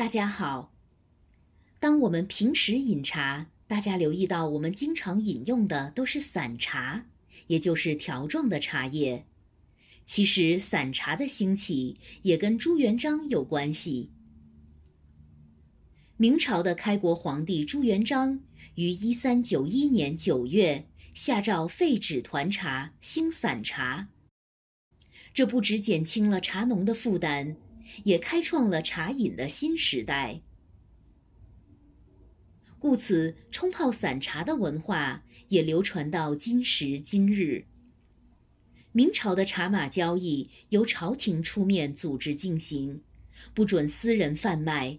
大家好。当我们平时饮茶，大家留意到我们经常饮用的都是散茶，也就是条状的茶叶。其实散茶的兴起也跟朱元璋有关系。明朝的开国皇帝朱元璋于一三九一年九月下诏废止团茶，兴散茶。这不只减轻了茶农的负担，也开创了茶饮的新时代。故此，冲泡散茶的文化也流传到今时今日。明朝的茶马交易由朝廷出面组织进行，不准私人贩卖，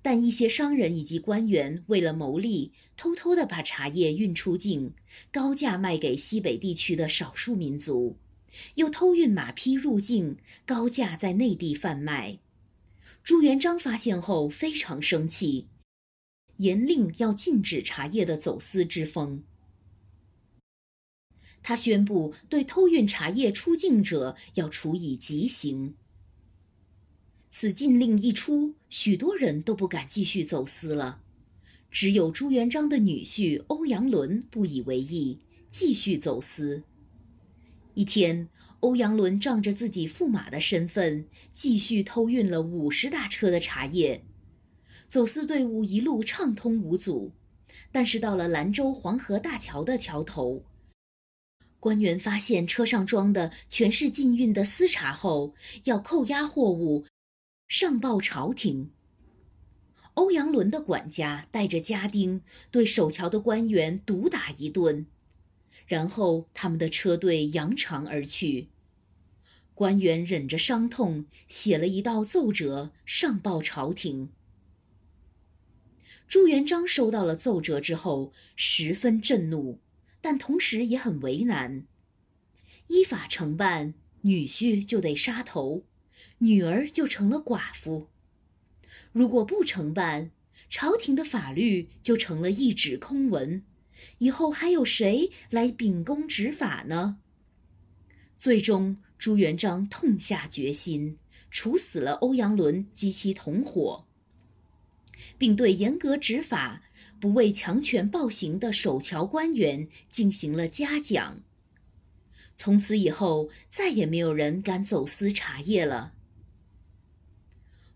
但一些商人以及官员为了牟利，偷偷地把茶叶运出境，高价卖给西北地区的少数民族。又偷运马匹入境，高价在内地贩卖。朱元璋发现后非常生气，严令要禁止茶叶的走私之风。他宣布对偷运茶叶出境者要处以极刑。此禁令一出，许多人都不敢继续走私了，只有朱元璋的女婿欧阳伦不以为意，继续走私。一天，欧阳伦仗着自己驸马的身份，继续偷运了五十大车的茶叶，走私队伍一路畅通无阻。但是到了兰州黄河大桥的桥头，官员发现车上装的全是禁运的私茶后，要扣押货物，上报朝廷。欧阳伦的管家带着家丁，对守桥的官员毒打一顿。然后他们的车队扬长而去，官员忍着伤痛，写了一道奏折上报朝廷。朱元璋收到了奏折之后，十分震怒，但同时也很为难。依法承办，女婿就得杀头，女儿就成了寡妇；如果不承办，朝廷的法律就成了一纸空文。以后还有谁来秉公执法呢？最终，朱元璋痛下决心，处死了欧阳伦及其同伙，并对严格执法、不畏强权暴行的守桥官员进行了嘉奖。从此以后，再也没有人敢走私茶叶了。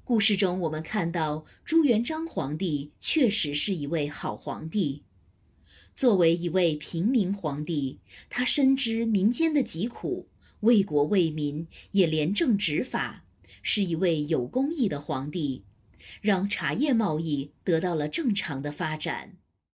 故事中，我们看到朱元璋皇帝确实是一位好皇帝。作为一位平民皇帝，他深知民间的疾苦，为国为民，也廉政执法，是一位有公义的皇帝，让茶叶贸易得到了正常的发展。